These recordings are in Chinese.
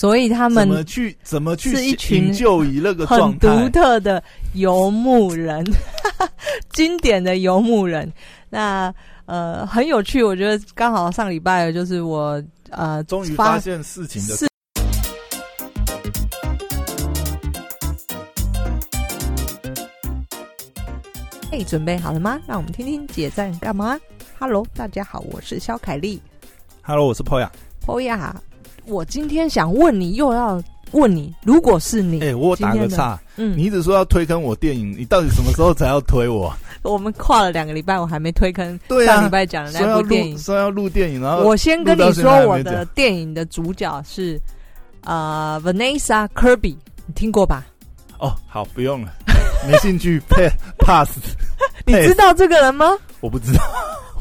所以他们怎么去怎么去是一群营救于那个很状态独特的游牧人，经典的游牧人。那呃很有趣，我觉得刚好上礼拜就是我呃终于发现事情的事哎，准备好了吗？让我们听听姐在干嘛。Hello，大家好，我是肖凯丽。Hello，我是 Poya。欧亚，我今天想问你，又要问你，如果是你，哎、我打个岔，嗯，你一直说要推坑我电影，你到底什么时候才要推我？我们跨了两个礼拜，我还没推坑对啊上礼拜讲的那部电影。说要录电影，然后我先跟你说，我的电影的主角是呃 Vanessa Kirby，你听过吧？哦，好，不用了，没兴趣，pass 你知道这个人吗？我不知道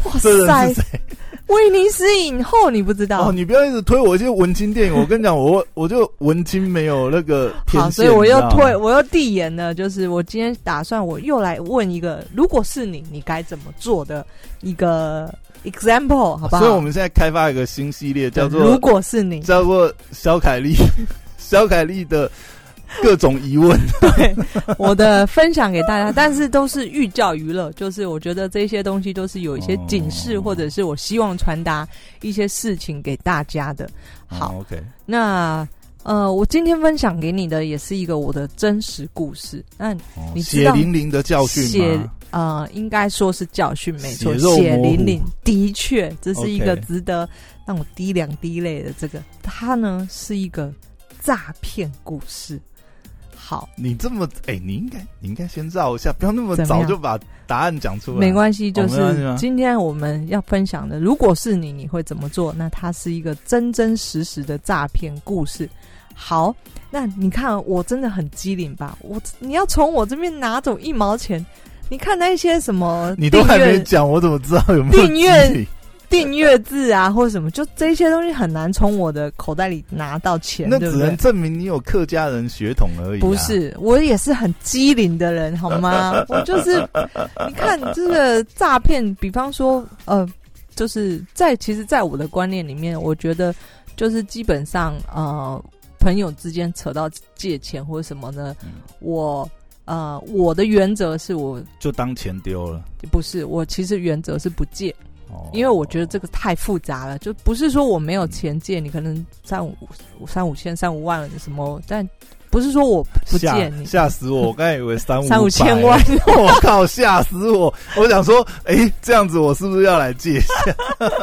哇这人塞是，谁。威尼斯影后你不知道？哦，你不要一直推我一些文青电影，我跟你讲，我我就文青没有那个天好，所以我又推，我又递延了，就是我今天打算我又来问一个，如果是你，你该怎么做的一个 example，好不好？所以我们现在开发一个新系列，叫做如果是你，叫做小凯丽，小凯丽的 各种疑问。对我的分享给大家，但是都是寓教于乐，就是我觉得这些东西都是有一些警示，哦或者是我希望传达一些事情给大家的。好，哦，OK，那呃，我今天分享给你的也是一个我的真实故事。那哦你知道血淋淋的教训血？呃，应该说是教训，没错，血淋淋，的确，这是一个值得让我滴两滴泪的这个。它呢是一个诈骗故事。好，你这么哎、你应该你应该先绕一下，不要那么早就把答案讲出来。没关系，就是今天我们要分享的，如果是你，你会怎么做？那它是一个真真实实的诈骗故事。好，那你看我真的很机灵吧？我你要从我这边拿走一毛钱，你看那些什么你都还没讲，我怎么知道有没有订阅订阅制啊，或者什么，就这些东西很难从我的口袋里拿到钱，那？只能证明你有客家人血统而已、啊。不，是，我也是很机灵的人，好吗？我就是，你看这个诈骗，比方说，呃，就是在其实，在我的观念里面，我觉得就是基本上，呃，朋友之间扯到借钱或者什么呢，嗯我呃，我的原则是我就当钱丢了。不是我，其实原则是不借。哦，因为我觉得这个太复杂了，就不是说我没有钱借你，可能三五三五千、三五万什么，但不是说我不借你。吓死我！我刚才以为三五三五千万，我靠，吓死我！我想说，哎、这样子我是不是要来借一下？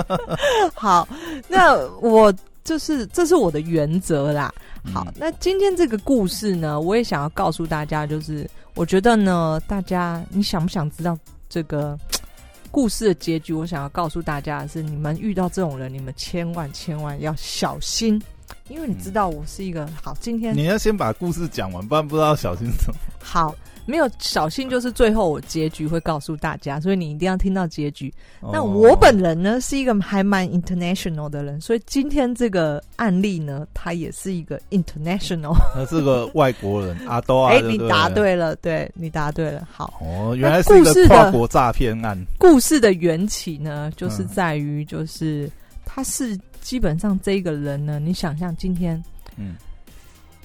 好，那我就是这是我的原则啦。好嗯，那今天这个故事呢，我也想要告诉大家，就是我觉得呢，大家你想不想知道这个故事的结局？我想要告诉大家的是，你们遇到这种人，你们千万千万要小心，因为你知道我是一个好，今天你要先把故事讲完，不然不知道小心什么。好。没有小心，就是最后我结局会告诉大家，所以你一定要听到结局。那哦我本人呢是一个还蛮 international 的人，所以今天这个案例呢，它也是一个 international。他是个外国人，阿多啊，哎、你答。对了，对你答对了。好，哦，原来是个跨国诈骗案。故事的缘起呢，就是嗯在于，就是他是基本上这个人呢，你想象今天嗯，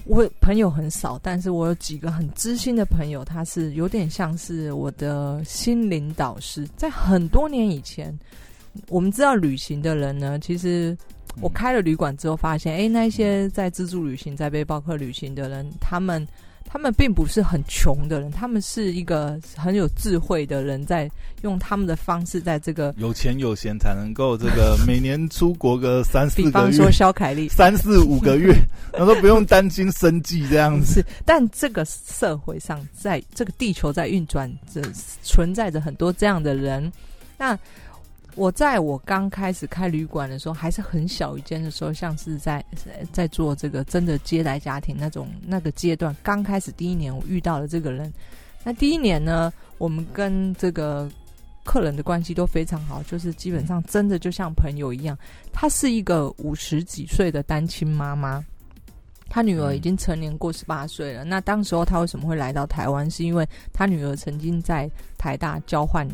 我朋友很少，但是我有几个很知心的朋友，他是有点像是我的心灵导师。在很多年以前，我们知道旅行的人呢，其实我开了旅馆之后，发现，哎、那些在自助旅行、在背包客旅行的人，他们他们并不是很穷的人，他们是一个很有智慧的人，在用他们的方式，在这个，有钱有闲才能够这个 每年出国个三四个比方说，肖凯丽，三四五个月，然后都不用担心生计这样子。但这个社会上，在这个地球在运转着，存在着很多这样的人。那我在我刚开始开旅馆的时候，还是很小一间的时候，像是在在做这个真的接待家庭那种那个阶段，刚开始第一年，我遇到了这个人。那第一年呢，我们跟这个客人的关系都非常好，就是基本上真的就像朋友一样。她是一个五十几岁的单亲妈妈，她女儿已经成年过十八岁了。那当时候她为什么会来到台湾？是因为她女儿曾经在台大交换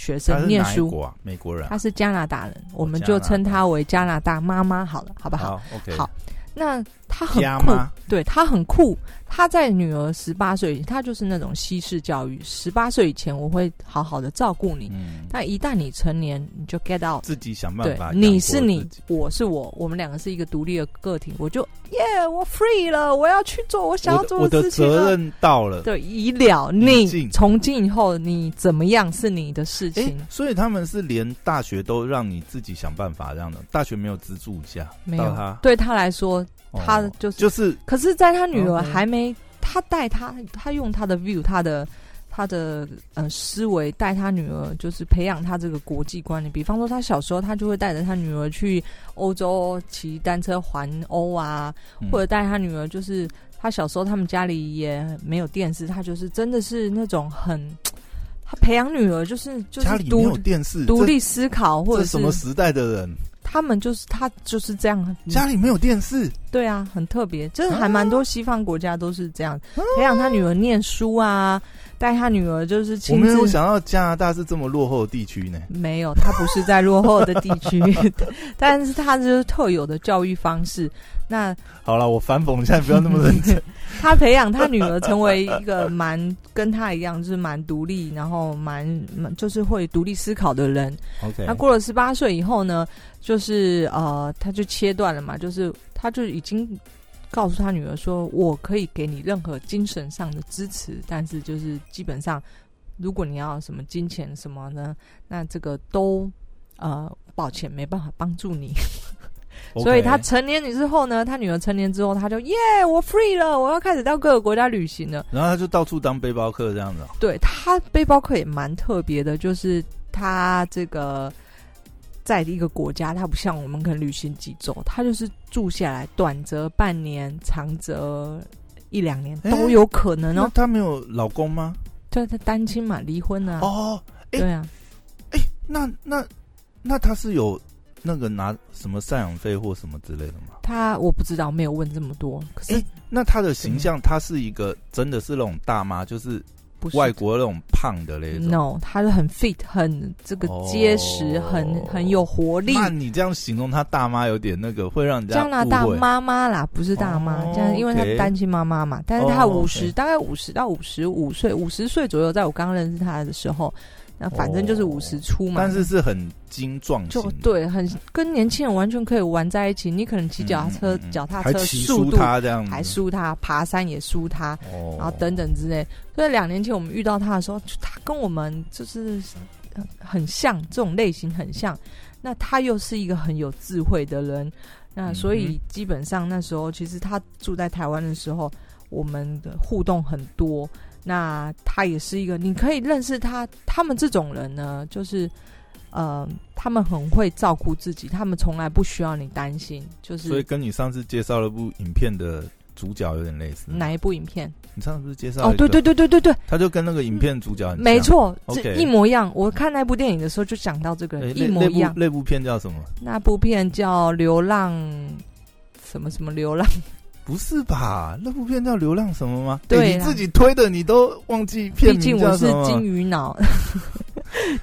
学生念书，国啊？美国人啊。她是加拿大人，我们就称他为加拿大妈妈好了，好不好？好那他很酷，对他很酷。他在女儿十八岁，他就是那种西式教育。十八岁以前，我会好好的照顾你。嗯，但一旦你成年，你就 get out。自己想办对法，，你是你我是我，我们两个是一个独立的个体。我就耶，我 free 了，我要去做我想要做的事情了。责任到了。对，已了。你从今以后，你怎么样是你的事哎、情，所以他们是连大学都让你自己想办法这样的，大学没有资助一下，没有到他。对他来说，他哦就是就是可是，在他女儿还没，他带他，他用他的 view，他的他的呃思维带他女儿，就是培养他这个国际观念。比方说，他小时候他就会带着他女儿去欧洲骑单车环欧啊，嗯。或者带他女儿，就是他小时候他们家里也没有电视，他就是真的是那种很，他培养女儿就是就是家里没有独电视，独立思考，或者什么时代的人他们就是他就是这样，家里没有电视？对啊，很特别，就是还蛮多西方国家都是这样，培养他女儿念书啊，带他女儿就是我亲自。没有想到加拿大是这么落后的地区呢。没有，他不是在落后的地区，但是他就是特有的教育方式。那好了，我反讽，你现在不要那么认真。他培养他女儿成为一个蛮跟他一样，就是蛮独立，然后蛮蛮就是会独立思考的人。OK，他过了十八岁以后呢，就是呃，他就切断了嘛，就是他就已经告诉他女儿说，我可以给你任何精神上的支持，但是就是基本上，如果你要什么金钱什么呢，那这个都呃，抱歉没办法帮助你。所以他成年之后呢，他女儿成年之后，他就耶，我 free 了，我要开始到各个国家旅行了。然后他就到处当背包客这样子哦。对他背包客也蛮特别的，就是他这个在一个国家，他不像我们可能旅行几周，他就是住下来，短则半年，长则一两年都有可能哦。那他没有老公吗？对，他单亲嘛，离婚啊，哦，诶对啊，那那那他是有那个拿什么赡养费或什么之类的吗？他我不知道，没有问这么多，可是诶那他的形象，他是一个真的是那种大妈，就是不是外国那种胖的那种。No，他是很 fit，很这个结实，哦很很有活力。那你这样形容他大妈，有点那个，会让人家加拿大妈妈啦，不是大妈，哦这样因为她单亲妈妈嘛，但是她哦五十、大概五十到五十五岁，五十岁左右，在我刚认识她的时候，那反正就是哦五十出嘛，但是是很精壮型，就对，很跟年轻人完全可以玩在一起。你可能骑脚踏车，嗯嗯嗯脚踏车还输速度他这样子，还输他，爬山也输他，哦，然后等等之类。所以两年前我们遇到他的时候，就他跟我们就是呃很像，这种类型很像。那他又是一个很有智慧的人，那嗯所以基本上那时候，其实他住在台湾的时候，我们的互动很多。那他也是一个，你可以认识他。他们这种人呢，就是呃，他们很会照顾自己，他们从来不需要你担心。就是所以跟你上次介绍了部影片的主角有点类似。哪一部影片？你上次不是介绍哦，对对对，对对对对，他就跟那个影片主角没。错一模一样。我看那部电影的时候就讲到这个诶一模一样那部片叫什么？那部片叫《流浪》，什么什么流浪？不是吧？那部片叫《流浪什么》吗？对你自己推的，你都忘记片毕竟名我是？金鱼脑，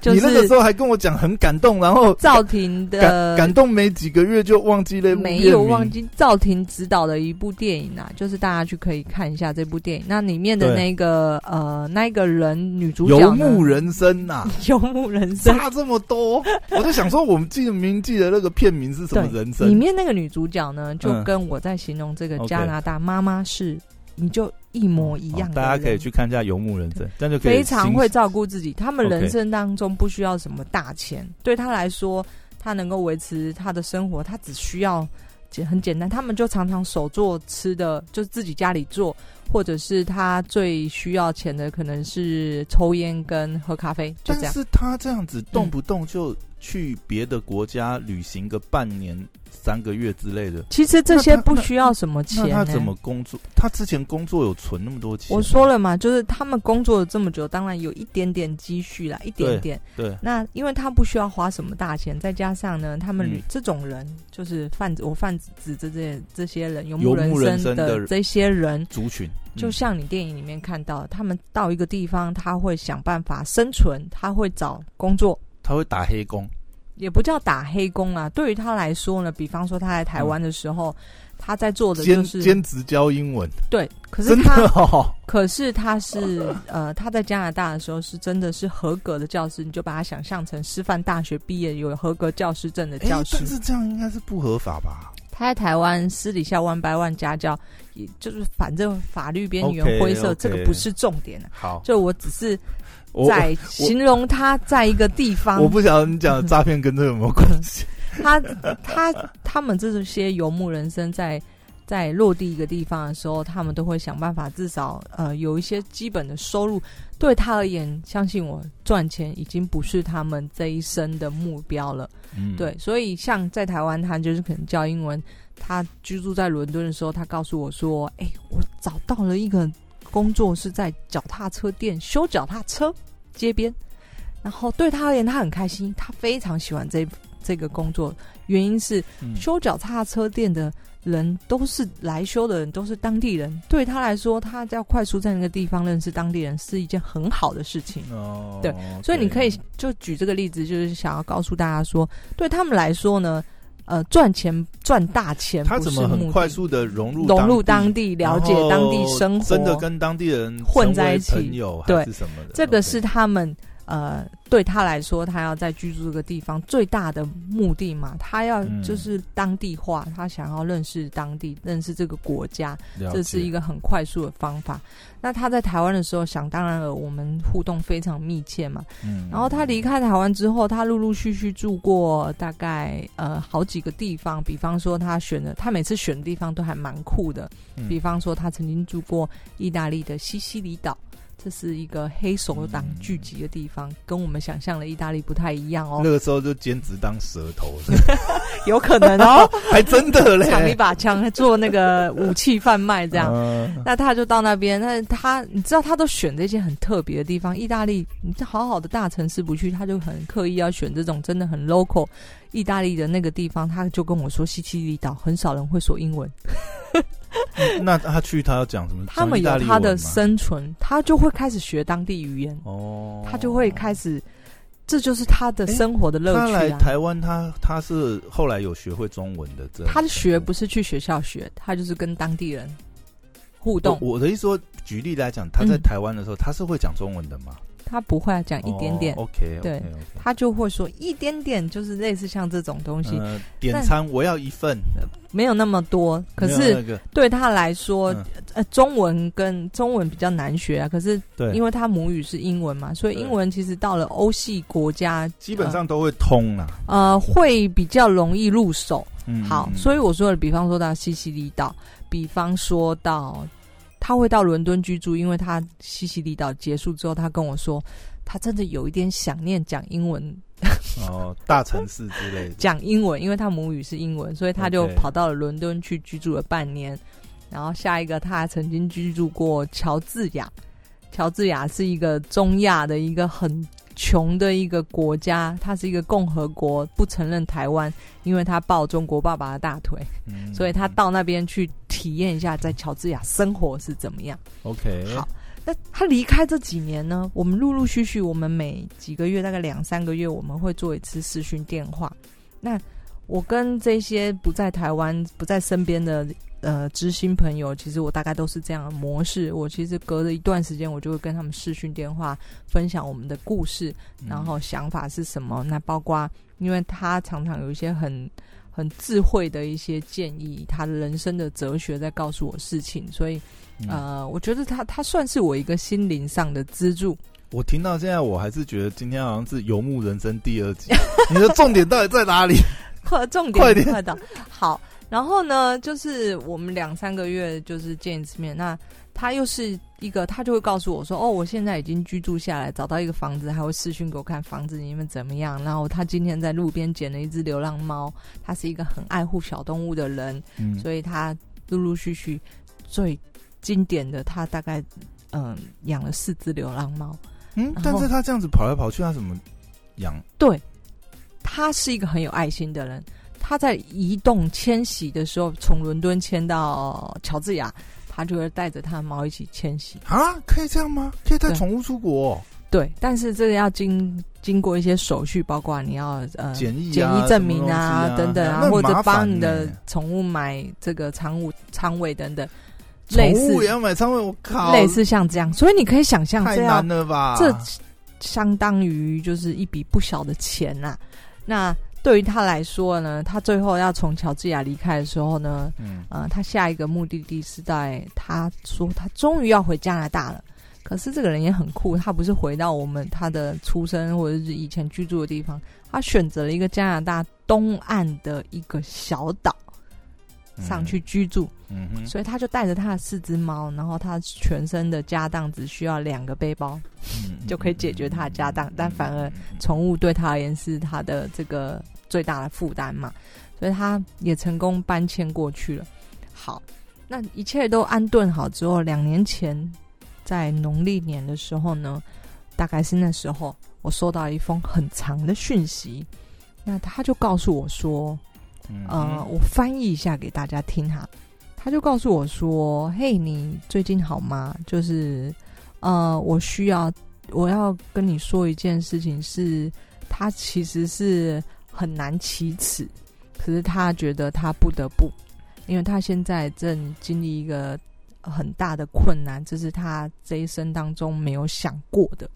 就 你那个时候还跟我讲很感动，然后 赵婷的感动没几个月就忘记那部没有忘记赵婷执导的一部电影啊，就是大家去可以看一下这部电影。那里面的那个呃那个人女主角游牧人生呐、游牧人生，差这么多，我就想说，我们记得明记得那个片名是什么人生。里？面那个女主角呢，就嗯。跟我在形容这个加拿大妈妈是，你就一模一样、哦大家可以去看一下《游牧人生》，这样就可以非常会照顾自己。他们人生当中不需要什么大钱，对他来说，他能够维持他的生活，他只需要简很简单。他们就常常手做吃的，就自己家里做，或者是他最需要钱的可能是抽烟跟喝咖啡，就这样。但是他这样子动不动就去别的国家旅行个半年、三个月之类的，其实这些不需要什么钱、他怎么工作？他之前工作有存那么多钱？我说了嘛，就是他们工作了这么久，当然有一点点积蓄啦，一点点。对，那因为他不需要花什么大钱，再加上呢，他们这种人就是贩子我泛指这些这些人游游牧牧人生的的这些人，族群就嗯像你电影里面看到，他们到一个地方，他会想办法生存，他会找工作。他会打黑工，也不叫打黑工啦，对于他来说呢，比方说他在台湾的时候，他在做的兼就是兼职教英文，对，可是他哦，可是他是呃，他在加拿大的时候是真的是合格的教师，你就把他想象成师范大学毕业有合格教师证的哎教师。但是这样应该是不合法吧？他在台湾私底下 one by one 家教，也就是反正法律边缘灰色这个不是重点啊。好，就我只是我在形容他在一个地方，我不晓得你讲的诈骗跟这有没有关系？他他他们这些游牧人生在在落地一个地方的时候，他们都会想办法，至少呃有一些基本的收入。对他而言，相信我，赚钱已经不是他们这一生的目标了。嗯，对，所以像在台湾，他就是可能教英文。他居住在伦敦的时候，他告诉我说：“哎、我找到了一个工作，是在脚踏车店修脚踏车，街边。然后对他而言，他很开心，他非常喜欢这这个工作。原因是嗯修脚踏车店的人都是来修的人，都是当地人。对他来说，他要快速在那个地方认识当地人是一件很好的事情。哦，对所以你可以就举这个例子，就是想要告诉大家说，对他们来说呢，呃，赚钱赚大钱他怎么很快速的融入融入当当地，了解当地生活，真的跟当地人混在一起朋友对是什么的？这个是他们呃，对他来说，他要在居住这个地方最大的目的嘛，他要嗯就是当地化，他想要认识当地，认识这个国家，这是一个很快速的方法。那他在台湾的时候，想当然了，我们互动非常密切嘛。嗯然后他离开台湾之后，他陆陆续续住过大概呃好几个地方，比方说他选的，他每次选的地方都还蛮酷的。嗯比方说，他曾经住过意大利的西西里岛，这是一个黑手党聚集的地方，跟我们想象的意大利不太一样哦。那，个时候就兼职当舌头，有可能哦，还真的嘞，抢一把枪做那个武器贩卖这样。嗯那他就到那边，那他你知道他都选这些很特别的地方，意大利你这好好的大城市不去，他就很刻意要选这种真的很 local 意大利的那个地方，他就跟我说西西里岛很少人会说英文，那他去他要讲什么？他们有他的生存，他就会开始学当地语言，哦，他就会开始，这就是他的生活的乐他来趣啊。台湾，他他是后来有学会中文的，这他的学不是去学校学，他就是跟当地人互动。我我的意思说，举例来讲，他在嗯台湾的时候，他是会讲中文的吗？他不会讲一点点，OK，对他就会说一点点，就是类似像这种东西，呃，点餐我要一份，没有那么多。可是那个对他来说，嗯呃，中文跟中文比较难学啊。可是对，因为他母语是英文嘛，所以英文其实到了欧系国家，基本上都会通啦。呃会比较容易入手。嗯，好，所以我说的，比方说到西西里岛，比方说到他会到伦敦居住，因为他西西里岛结束之后，他跟我说，他真的有一点想念讲英文，哦，大城市之类的，讲英文，因为他母语是英文，所以他就跑到了伦敦去居住了半年。然后下一个，他还曾经居住过乔治亚。乔治亚是一个中亚的一个很穷的一个国家，它是一个共和国，不承认台湾，因为他抱中国爸爸的大腿。嗯所以他到那边去体验一下在乔治亚生活是怎么样。OK，好，那他离开这几年呢，我们陆陆续续，我们每几个月，大概两三个月，我们会做一次视讯电话。那我跟这些不在台湾、不在身边的呃知心朋友，其实我大概都是这样的模式。我其实隔了一段时间，我就会跟他们视讯电话，分享我们的故事，嗯然后想法是什么。那包括，因为他常常有一些很很智慧的一些建议，他的人生的哲学在告诉我事情，所以嗯呃，我觉得他他算是我一个心灵上的支柱。我听到现在，我还是觉得今天好像是《游牧人生》第二集。你的重点到底在哪里？快重点快点点快到好，然后呢，就是我们两三个月就是见一次面，那他又是一个，他就会告诉我说，哦，我现在已经居住下来，找到一个房子，还会视讯给我看房子里面怎么样。然后他今天在路边捡了一只流浪猫，他是一个很爱护小动物的人，嗯，所以他陆陆续续最经典的，他大概嗯养了四只流浪猫。嗯，但是他这样子跑来跑去，他怎么养？对，他是一个很有爱心的人。他在移动迁徙的时候，从伦敦迁到乔治亚，他就会带着他的猫一起迁徙。啊？可以这样吗？可以带对宠物出国哦、对，但是这个要经经过一些手续，包括你要呃检疫检啊疫证明啊等等啊，或者帮你的呢宠物买这个仓物仓位等等，宠类似物也要买仓位，我靠，类似像这样，所以你可以想象太难了吧？这相当于就是一笔不小的钱呐、那对于他来说呢，他最后要从乔治亚离开的时候呢，嗯呃，他下一个目的地是在他说他终于要回加拿大了。可是这个人也很酷，他不是回到我们他的出生或者是以前居住的地方，他选择了一个加拿大东岸的一个小岛上去居住。嗯哼，所以他就带着他的四只猫，然后他全身的家当只需要两个背包，嗯就可以解决他的家当嗯。但反而宠物对他而言是他的这个最大的负担嘛，所以他也成功搬迁过去了。好，那一切都安顿好之后，两年前在农历年的时候呢，大概是那时候，我收到一封很长的讯息，那他就告诉我说，嗯呃，我翻译一下给大家听哈。他就告诉我说：“嘿，你最近好吗？就是，呃，我需要，我要跟你说一件事情是，他其实是很难启齿，可是他觉得他不得不，因为他现在正经历一个很大的困难，这是他这一生当中没有想过的。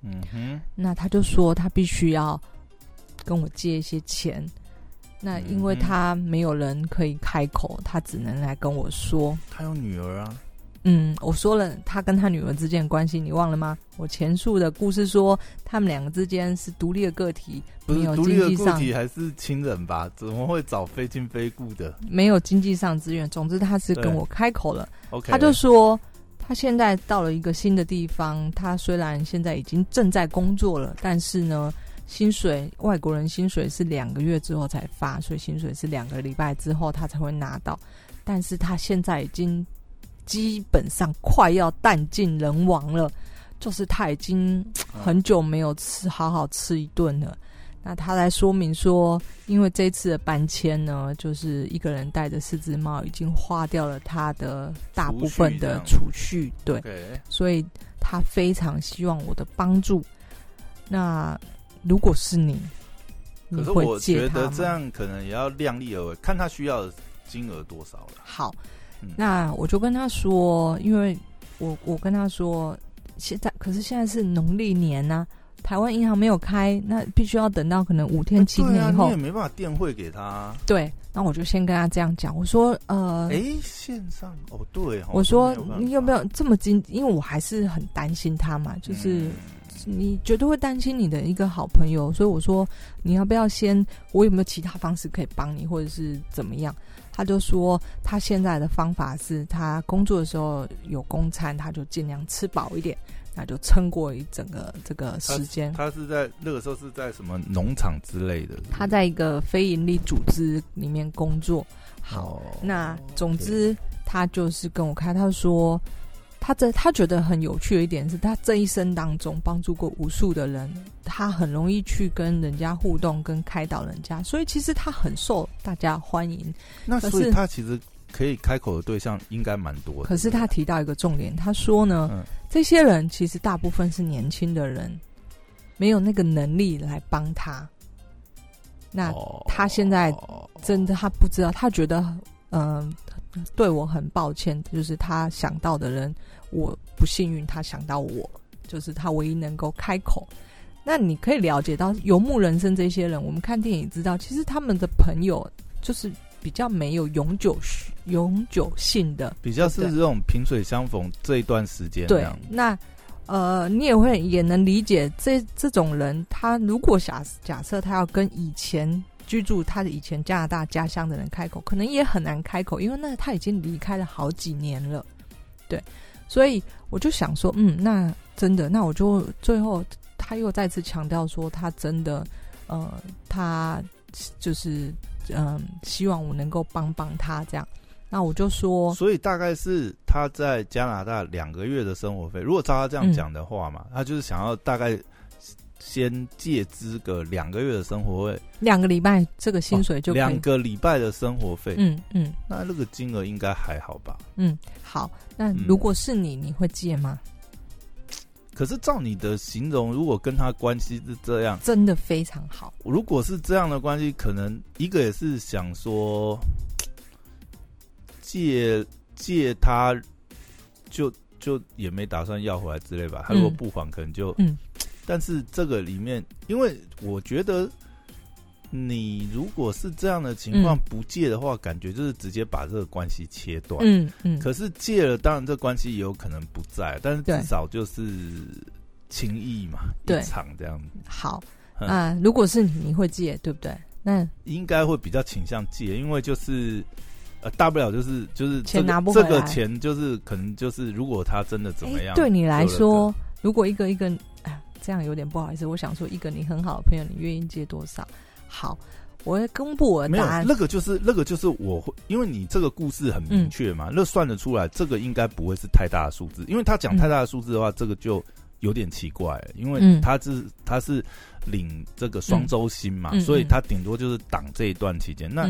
嗯哼，那他就说他必须要跟我借一些钱。那因为他没有人可以开口，他只能来跟我说。他有女儿啊，嗯，我说了他跟他女儿之间的关系，你忘了吗？我前述的故事说，他们两个之间是独立的个体，不没有是独立的经济上个体还是亲人吧？怎么会找非亲非故的没有经济上资源。总之，他是跟我开口了。他就说，他现在到了一个新的地方，他虽然现在已经正在工作了，但是呢，薪水外国人薪水是两个月之后才发，所以薪水是两个礼拜之后他才会拿到。但是他现在已经基本上快要弹尽人亡了，就是他已经很久没有吃好好吃一顿了。那他来说明说，因为这次的搬迁呢，就是一个人带着四只猫，已经花掉了他的大部分的储蓄，对，所以他非常希望我的帮助。那如果是你，你可是会我觉？得这样可能也要量力而为，看他需要的金额多少了。好嗯，那我就跟他说，因为我我跟他说，现在可是现在是农历年呐、台湾银行没有开，那必须要等到可能五天七天以后。你也没办法电汇给他啊。对，那我就先跟他这样讲，我说呃，哎，线上哦，对哦，我说你有没有这么经？因为我还是很担心他嘛，就是。嗯你绝对会担心你的一个好朋友，所以我说你要不要先，我有没有其他方式可以帮你，或者是怎么样？他就说他现在的方法是他工作的时候有公餐，他就尽量吃饱一点，那就撑过一整个这个时间。他是在那个时候是在什么农场之类的？他在一个非营利组织里面工作。好，哦那总之他就是跟我开，他说他这他觉得很有趣的一点是他这一生当中帮助过无数的人，他很容易去跟人家互动，跟开导人家，所以其实他很受大家欢迎。那所以他其实可以开口的对象应该蛮多的。可是他提到一个重点，他说呢，嗯这些人其实大部分是年轻的人，没有那个能力来帮他。那哦他现在真的他不知道，他觉得嗯、对我很抱歉，就是他想到的人，我不幸运，他想到我，就是他唯一能够开口。那你可以了解到游牧人生这些人，我们看电影知道，其实他们的朋友就是比较没有永久永久性的，比较是这种萍水相逢这一段时间这对样。，那呃，你也会也能理解这这种人，他如果假假设他要跟以前居住他的以前加拿大家乡的人开口，可能也很难开口，因为那他已经离开了好几年了，对，所以我就想说，嗯，那真的，那我就最后他又再次强调说，他真的，呃，他就是嗯、希望我能够帮帮他这样。那我就说，所以大概是他在加拿大两个月的生活费。如果照他这样讲的话嘛，他就是想要大概先借资个两个月的生活费，两个礼拜这个薪水就两个礼拜的生活费。嗯嗯那那个金额应该还好吧？嗯，好。那嗯如果是你，你会借吗？可是照你的形容，如果跟他关系是这样，真的非常好。如果是这样的关系，可能一个也是想说借借他，就就也没打算要回来之类吧。他如果不还，可能就嗯。但是这个里面，因为我觉得。你如果是这样的情况不借的话，感觉就是直接把这个关系切断。嗯嗯。可是借了，当然这关系也有可能不在，但是至少就是情谊嘛，一场这样。好啊，如果是你，你会借对不对？那应该会比较倾向借，因为就是呃，大不了就是就是钱拿不回来，这个钱就是可能就是如果他真的怎么样，对你来说，如果一个一个哎，这样有点不好意思。我想说，一个你很好的朋友，你愿意借多少？好，我会公布我的答案。那个就是那个就是我会，因为你这个故事很明确嘛，那算得出来，这个应该不会是太大的数字。因为他讲太大的数字的话，这个就有点奇怪，因为他是他是领这个双周薪嘛，所以他顶多就是挡这一段期间。那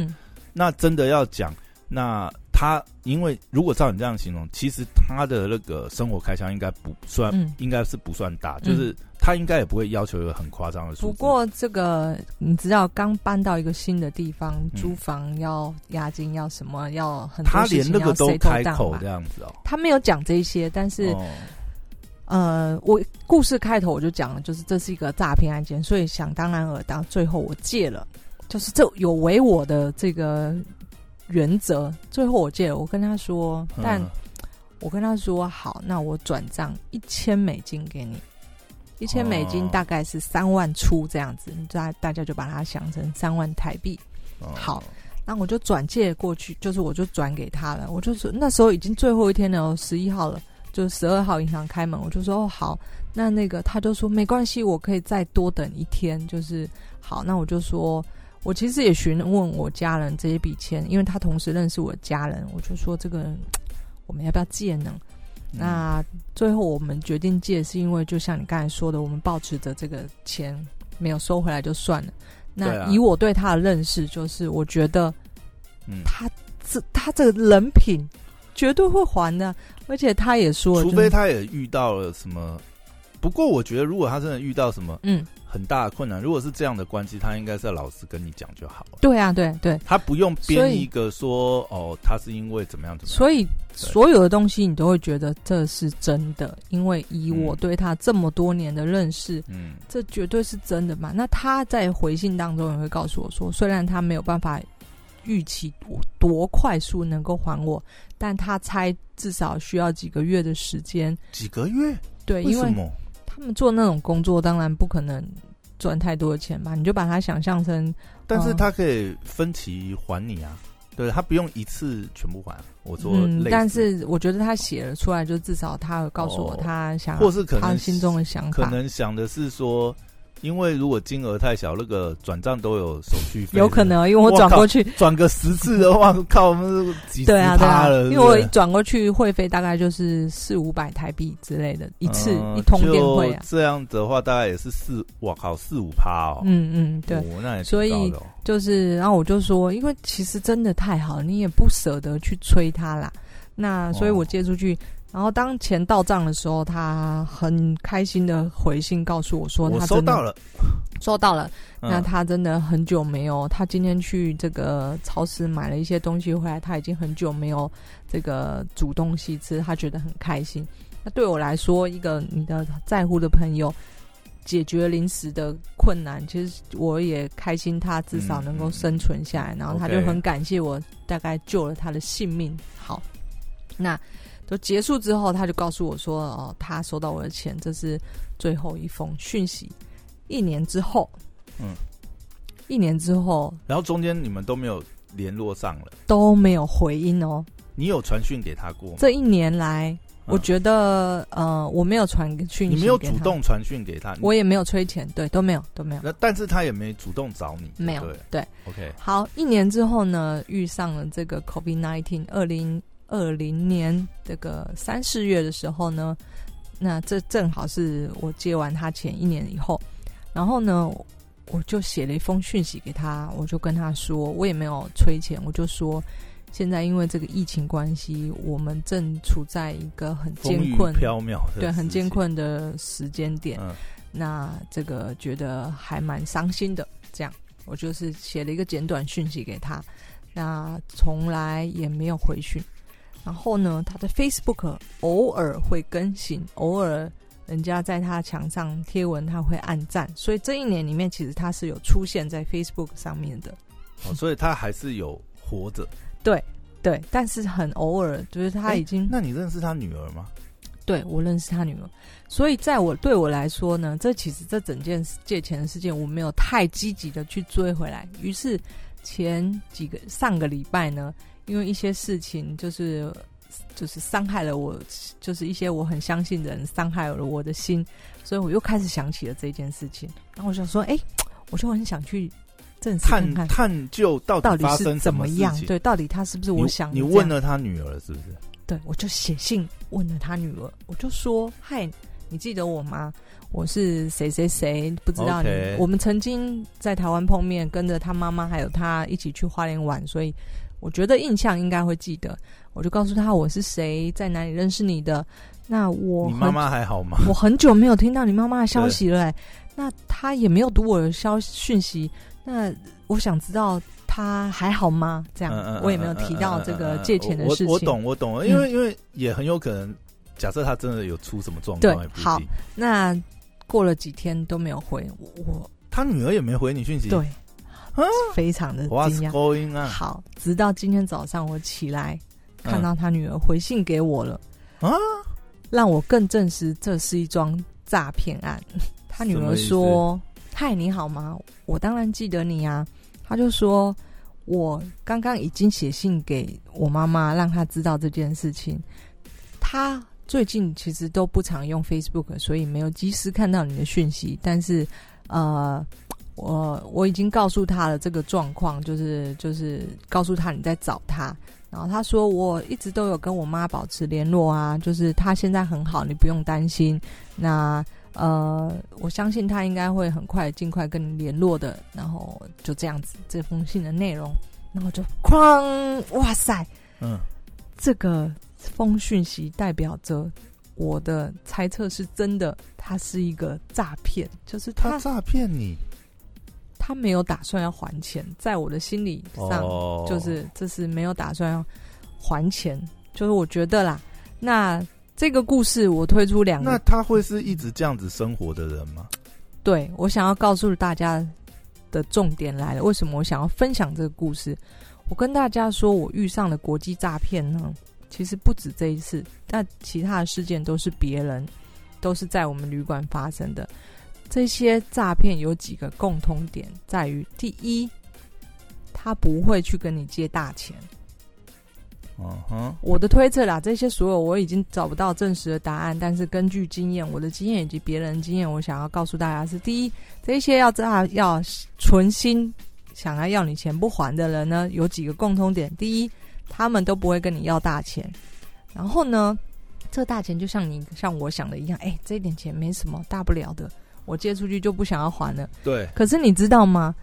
那真的要讲那。他因为如果照你这样形容，其实他的那个生活开销应该不算，应该是不算大，就是他应该也不会要求一个很夸张的数不过这个你知道，刚搬到一个新的地方，租房要押金，要什么，要很多他连那个都开口这样子哦。他没有讲这些，但是呃，我故事开头我就讲了，就是这是一个诈骗案件，所以想当然尔当，最后我借了，就是这有违我的这个。原则，最后我借了，我跟他说，但我跟他说好，那我转账一千美金给你，一千美金大概是三万出这样子，大大家就把它想成三万台币。好，那我就转借过去，就是我就转给他了。我就是那时候已经最后一天了，十一号了，就十二号银行开门，我就说哦好，那那个他就说没关系，我可以再多等一天，就是好，那我就说。我其实也询问我家人这一笔钱，因为他同时认识我家人，我就说这个我们要不要借呢？那最后我们决定借，是因为就像你刚才说的，我们保持着这个钱没有收回来就算了。那以我对他的认识，就是我觉得，他这他这个人品绝对会还的，而且他也说，除非他也遇到了什么。不过我觉得，如果他真的遇到什么，嗯。很大的困难。如果是这样的关系，他应该是要老实跟你讲就好了。对啊，对对，他不用编一个说哦，他是因为怎么样怎么样。所以所有的东西你都会觉得这是真的，因为以我对他这么多年的认识，嗯，这绝对是真的嘛。那他在回信当中也会告诉我说，虽然他没有办法预期多快速能够还我，但他猜至少需要几个月的时间。几个月？对，因为他们做那种工作，当然不可能赚太多的钱吧？你就把它想象成，但是他可以分期还你啊，对他不用一次全部还。我说，但是我觉得他写了出来，就至少他告诉我他想，或是可能他心中的想法，可能想的是说。因为如果金额太小，那个转账都有手续费。有可能，因为我转过去转个十次的话，靠，我们几十趴了。因为我转过去会费大概就是四五百台币之类的，一次一通电汇啊。这样的话，大概也是四，哇靠，四五趴哦。嗯嗯，对，那也所以就是，然后我就说，因为其实真的太好，你也不舍得去催他啦。那所以我借出去。然后当钱到账的时候，他很开心的回信告诉我说：“他收到了，收到了。那他真的很久没有，他今天去这个超市买了一些东西回来，他已经很久没有这个煮东西吃，他觉得很开心。那对我来说，一个你的在乎的朋友解决临时的困难，其实我也开心，他至少能够生存下来。然后他就很感谢我，大概救了他的性命。好，那。”就结束之后，他就告诉我说：“哦，他收到我的钱，这是最后一封讯息。一年之后，嗯，一年之后，然后中间你们都没有联络上了，都没有回音哦。你有传讯给他过？这一年来，我觉得呃，我没有传讯，你没有主动传讯给他，我也没有催钱，对，都没有，都没有。那但是他也没主动找你，没有，对，OK。好，一年之后呢，遇上了这个 COVID nineteen 二零。二零年这个三四月的时候呢，那这正好是我接完他前一年以后，然后呢，我就写了一封讯息给他，我就跟他说，我也没有催钱，我就说现在因为这个疫情关系，我们正处在一个很艰困、缥缈对很艰困的时间点。那这个觉得还蛮伤心的。这样，我就是写了一个简短讯息给他，那从来也没有回讯。然后呢，他的 Facebook 偶尔会更新，偶尔人家在他墙上贴文，他会按赞。所以这一年里面，其实他是有出现在 Facebook 上面的。哦，所以他还是有活着。对对，但是很偶尔，就是他已经。那你认识他女儿吗？对，我认识他女儿。所以在我对我来说呢，这其实这整件借钱的事件，我没有太积极的去追回来。于是前几个上个礼拜呢，因为一些事情，就是就是伤害了我，就是一些我很相信的人伤害了我的心，所以我又开始想起了这件事情。然后我想说，哎，我就很想去。探探究到底发生怎么样？对，到底他是不是我想？你问了他女儿是不是？对，我就写信问了他女儿，我就说：“嗨，你记得我吗？我是谁谁谁？不知道你。我们曾经在台湾碰面，跟着他妈妈还有他一起去花莲玩，所以我觉得印象应该会记得。我就告诉他我是谁，在哪里认识你的。那我你妈妈还好吗？我很久没有听到你妈妈的消息了。那他也没有读我的消讯息。”那我想知道他还好吗？这样我也没有提到这个借钱的事情。我懂，我懂，因为因为也很有可能，假设他真的有出什么状况，对好，那过了几天都没有回我，他女儿也没回你讯息，对，非常的惊讶。好，直到今天早上我起来看到他女儿回信给我了啊，让我更证实这是一桩诈骗案。他女儿说。嗨，你好吗？我当然记得你啊。他就说，我刚刚已经写信给我妈妈，让她知道这件事情。他最近其实都不常用 Facebook，所以没有及时看到你的讯息。但是，呃，我我已经告诉他了这个状况，就是就是告诉他你在找他。然后他说，我一直都有跟我妈保持联络啊，就是他现在很好，你不用担心。那。呃，我相信他应该会很快尽快跟你联络的，然后就这样子，这封信的内容，然后就哐，哇塞，嗯，这个封讯息代表着我的猜测是真的，他是一个诈骗，就是他诈骗你，他没有打算要还钱，在我的心理上，就是这是没有打算要还钱，就是我觉得啦，那。这个故事我推出两个，那他会是一直这样子生活的人吗？对，我想要告诉大家的重点来了。为什么我想要分享这个故事？我跟大家说，我遇上了国际诈骗呢，其实不止这一次，但其他的事件都是别人，都是在我们旅馆发生的。这些诈骗有几个共通点，在于第一，他不会去跟你借大钱。嗯哼，我的推测啦，这些所有我已经找不到证实的答案，但是根据经验，我的经验以及别人经验，我想要告诉大家是：第一，这些要诈要存心想要要你钱不还的人呢，有几个共通点：第一，他们都不会跟你要大钱；然后呢，这大钱就像你像我想的一样，哎，这一点钱没什么大不了的，我借出去就不想要还了。对，可是你知道吗？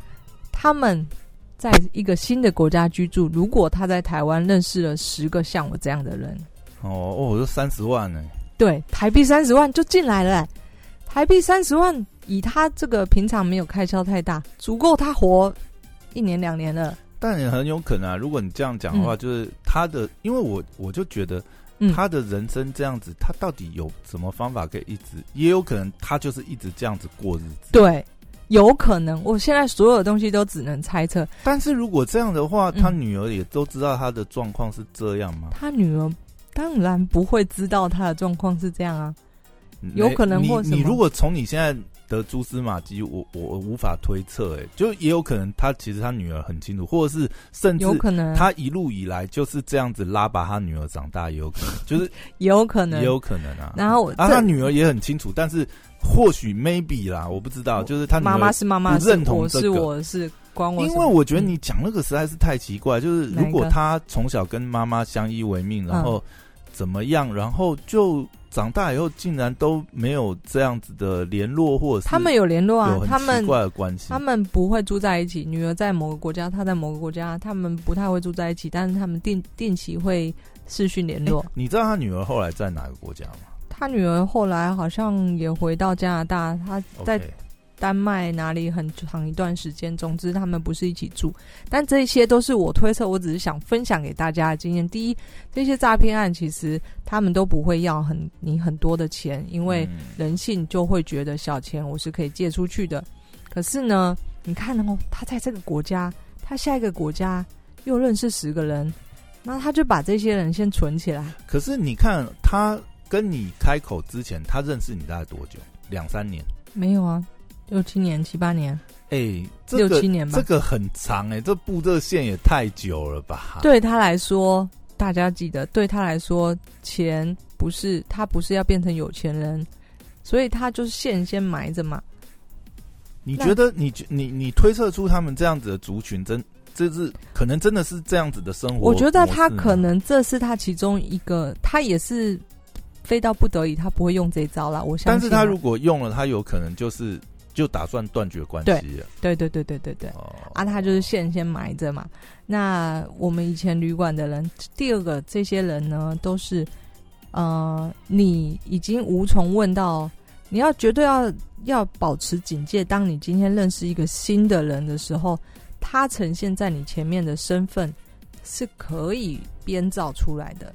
他们。在一个新的国家居住，如果他在台湾认识了十个像我这样的人，哦哦，就三十万呢？对，台币三十万就进来了。台币三十万，以他这个平常没有开销太大，足够他活一年两年了。但也很有可能啊，如果你这样讲的话，就是他的，因为我我就觉得他的人生这样子，他到底有什么方法可以一直？也有可能他就是一直这样子过日子。对。有可能，我现在所有东西都只能猜测。但是如果这样的话，他女儿也都知道他的状况是这样吗？他女儿当然不会知道他的状况是这样啊。有可能或你如果从你现在的蛛丝马迹，我我无法推测。哎，就也有可能他其实他女儿很清楚，或者是甚至有可能他一路以来就是这样子拉拔他女儿长大，也有可能，就是 有可能，也有可能啊。然后啊，他女儿也很清楚，但是。或许 maybe 啦，我不知道，就是他妈妈是妈妈，认同我是我是关我，因为我觉得你讲那个实在是太奇怪。就是如果他从小跟妈妈相依为命，然后怎么样，然后就长大以后竟然都没有这样子的联络，或者是他们有联络啊，他们奇怪的关系，他们不会住在一起。女儿在某个国家，他在某个国家，他们不太会住在一起，但是他们定定期会视讯联络。你知道他女儿后来在哪个国家吗？他女儿后来好像也回到加拿大，他在。丹麦哪里很长一段时间，总之他们不是一起住，但这些都是我推测，我只是想分享给大家的经验。第一，这些诈骗案其实他们都不会要很你很多的钱，因为人性就会觉得小钱我是可以借出去的。可是呢，你看哦，他在这个国家，他下一个国家又认识十个人，那他就把这些人先存起来。可是你看他跟你开口之前，他认识你大概多久？两三年？没有啊。六七年、七八年，哎，六七年吧，这个很长哎，这布这线也太久了吧？对他来说，大家记得，对他来说，钱不是他不是要变成有钱人，所以他就是线先埋着嘛。你觉得，你你你推测出他们这样子的族群，真这是可能真的是这样子的生活？我觉得他可能这是他其中一个，他也是非到不得已，他不会用这招了。我相信，但是他如果用了，他有可能就是。就打算断绝关系了。对对对对对对。啊，他就是线先埋着嘛。那我们以前旅馆的人，第二个这些人呢，都是呃，你已经无从问到，你要绝对要要保持警戒。当你今天认识一个新的人的时候，他呈现在你前面的身份是可以编造出来的。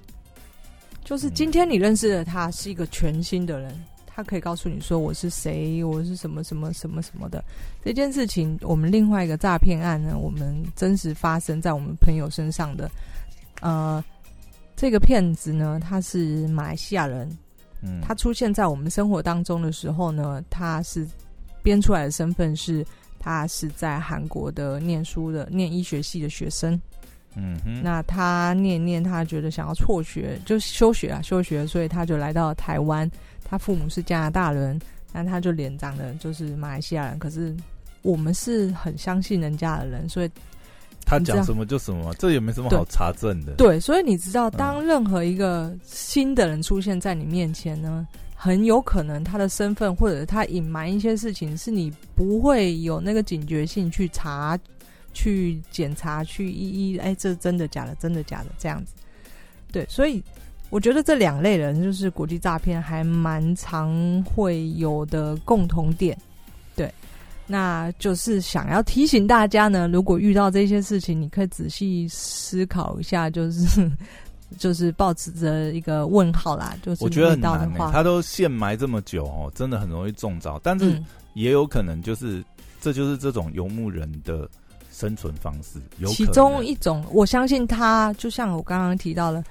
就是今天你认识的他是一个全新的人。他可以告诉你说我是谁，我是什么什么什么什么的这件事情。我们另外一个诈骗案呢，我们真实发生在我们朋友身上的。呃，这个骗子呢，他是马来西亚人，嗯，他出现在我们生活当中的时候呢，他是编出来的身份是，他是在韩国的念书的，念医学系的学生。嗯哼，那他念念，他觉得想要辍学，就休学啊，休学，所以他就来到台湾。他父母是加拿大人，但他就脸长得就是马来西亚人。可是我们是很相信人家的人，所以他讲什么就什么，这也没什么好查证的。对，所以你知道，当任何一个新的人出现在你面前呢，很有可能他的身份或者他隐瞒一些事情，是你不会有那个警觉性去查、去检查、去一一哎，这真的假的？真的假的？这样子。对，所以。我觉得这两类人就是国际诈骗，还蛮常会有的共同点。对，那就是想要提醒大家呢，如果遇到这些事情，你可以仔细思考一下，就是 就是保持着一个问号啦。就是我觉得很难，他都现埋这么久哦，真的很容易中招。但是也有可能就是这就是这种游牧人的生存方式，有其中一种。我相信他，就像我刚刚提到了。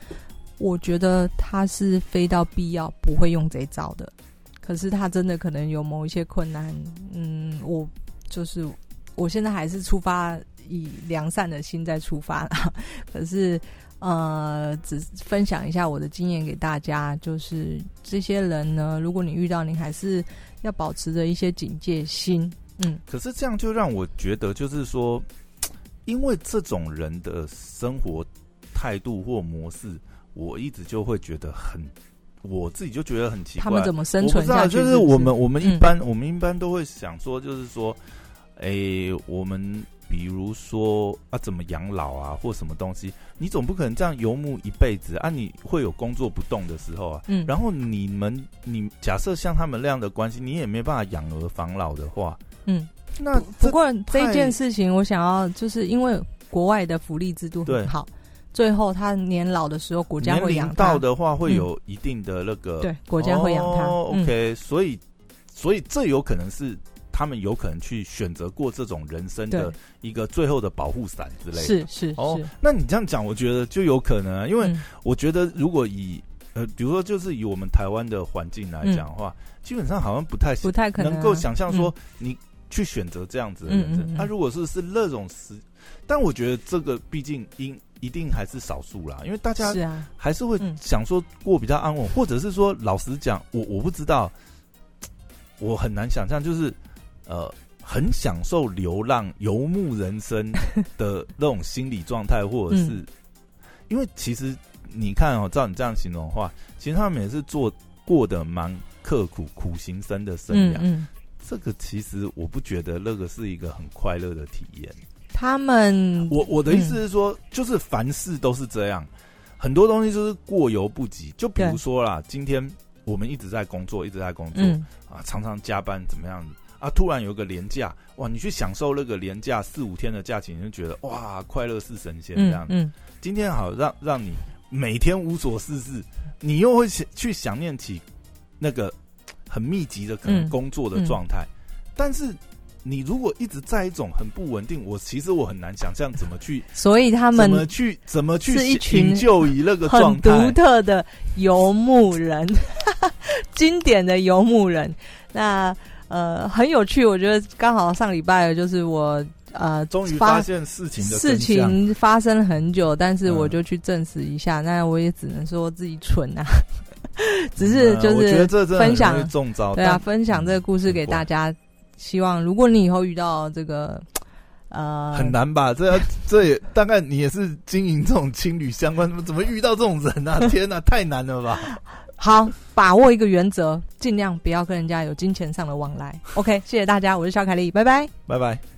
我觉得他是非到必要不会用这招的，可是他真的可能有某一些困难。嗯，我就是我现在还是出发以良善的心在出发了。可是呃，只分享一下我的经验给大家，就是这些人呢，如果你遇到，你还是要保持着一些警戒心。嗯，可是这样就让我觉得，就是说，因为这种人的生活态度或模式。我一直就会觉得很，我自己就觉得很奇怪，他们怎么生存下去？就是我们我们一般我们一般都会想说，就是说，哎，我们比如说啊，怎么养老啊，或什么东西，你总不可能这样游牧一辈子啊？你会有工作不动的时候啊。嗯。然后你们，你假设像他们那样的关系，你也没办法养儿防老的话，嗯。那不过这件事情，我想要就是因为国外的福利制度很好。最后，他年老的时候，国家会养他。到的话，会有一定的那个对国家会养他。OK，所以，所以这有可能是他们有可能去选择过这种人生的一个最后的保护伞之类的。是是哦，那你这样讲，我觉得就有可能啊，因为我觉得如果以呃，比如说就是以我们台湾的环境来讲的话，基本上好像不太不太可能够想象说你去选择这样子的人生。他如果是是那种时，但我觉得这个毕竟因。一定还是少数啦，因为大家还是会想说过比较安稳，或者是说老实讲，我我不知道，我很难想象，就是呃，很享受流浪游牧人生 的那种心理状态，或者是因为其实你看哦，照你这样形容的话，其实他们也是做过的蛮刻苦、苦行僧的生涯。这个其实我不觉得那个是一个很快乐的体验。他们，我我的意思是说，就是凡事都是这样，很多东西就是过犹不及。就比如说啦，今天我们一直在工作，一直在工作啊，常常加班，怎么样子啊？突然有个年假，哇，你去享受那个年假四五天的假期，你就觉得哇，快乐是神仙这样。嗯，今天好让让你每天无所事事，你又会去想念起那个。很密集的可能工作的状态，但是你如果一直在一种很不稳定，我其实我很难想象怎么去，所以他们怎么去怎么去是一群就以那个很独特的游牧人，经典的游牧人。那呃很有趣，我觉得刚好上礼拜就是我呃终于发现事情的事情发生了很久，但是我就去证实一下，那我也只能说自己蠢啊。只是就是分享，对啊，分享这个故事给大家。希望如果你以后遇到这个，呃，很难吧？这 这也大概你也是经营这种情侣相关，怎么怎么遇到这种人啊？天哪，太难了吧！好，把握一个原则，尽量不要跟人家有金钱上的往来。OK，谢谢大家，我是肖凯丽，拜拜，拜拜。